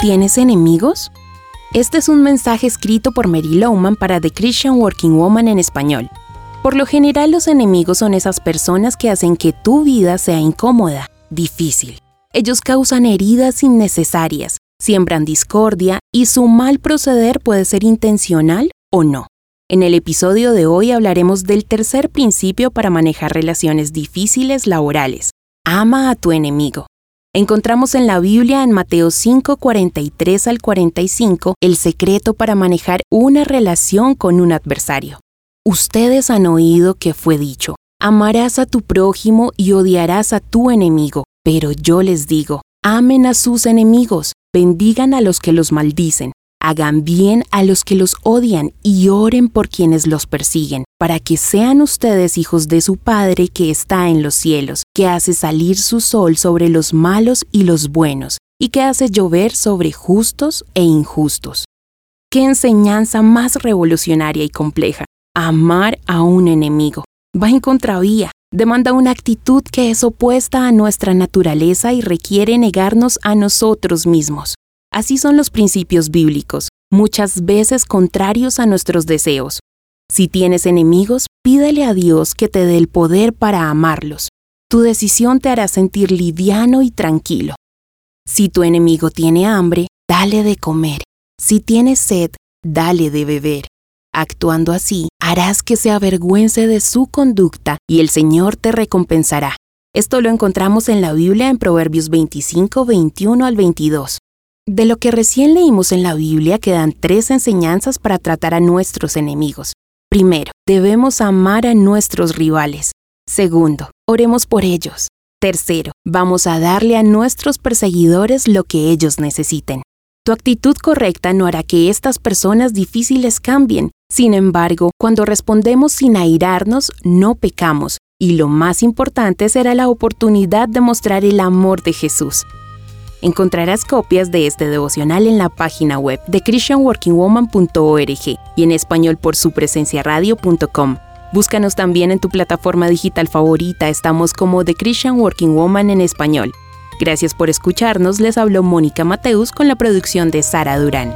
¿Tienes enemigos? Este es un mensaje escrito por Mary Lowman para The Christian Working Woman en español. Por lo general los enemigos son esas personas que hacen que tu vida sea incómoda, difícil. Ellos causan heridas innecesarias, siembran discordia y su mal proceder puede ser intencional o no. En el episodio de hoy hablaremos del tercer principio para manejar relaciones difíciles laborales. Ama a tu enemigo. Encontramos en la Biblia en Mateo 5, 43 al 45 el secreto para manejar una relación con un adversario. Ustedes han oído que fue dicho, amarás a tu prójimo y odiarás a tu enemigo, pero yo les digo, amen a sus enemigos, bendigan a los que los maldicen, hagan bien a los que los odian y oren por quienes los persiguen, para que sean ustedes hijos de su Padre que está en los cielos, que hace salir su sol sobre los malos y los buenos, y que hace llover sobre justos e injustos. Qué enseñanza más revolucionaria y compleja. Amar a un enemigo. Va en contravía, demanda una actitud que es opuesta a nuestra naturaleza y requiere negarnos a nosotros mismos. Así son los principios bíblicos, muchas veces contrarios a nuestros deseos. Si tienes enemigos, pídele a Dios que te dé el poder para amarlos. Tu decisión te hará sentir liviano y tranquilo. Si tu enemigo tiene hambre, dale de comer. Si tiene sed, dale de beber. Actuando así, harás que se avergüence de su conducta y el Señor te recompensará. Esto lo encontramos en la Biblia en Proverbios 25, 21 al 22. De lo que recién leímos en la Biblia quedan tres enseñanzas para tratar a nuestros enemigos. Primero, debemos amar a nuestros rivales. Segundo, oremos por ellos. Tercero, vamos a darle a nuestros perseguidores lo que ellos necesiten. Tu actitud correcta no hará que estas personas difíciles cambien. Sin embargo, cuando respondemos sin airarnos, no pecamos. Y lo más importante será la oportunidad de mostrar el amor de Jesús. Encontrarás copias de este devocional en la página web de christianworkingwoman.org y en español por su presencia radio.com. Búscanos también en tu plataforma digital favorita, estamos como The Christian Working Woman en español. Gracias por escucharnos, les habló Mónica Mateus con la producción de Sara Durán.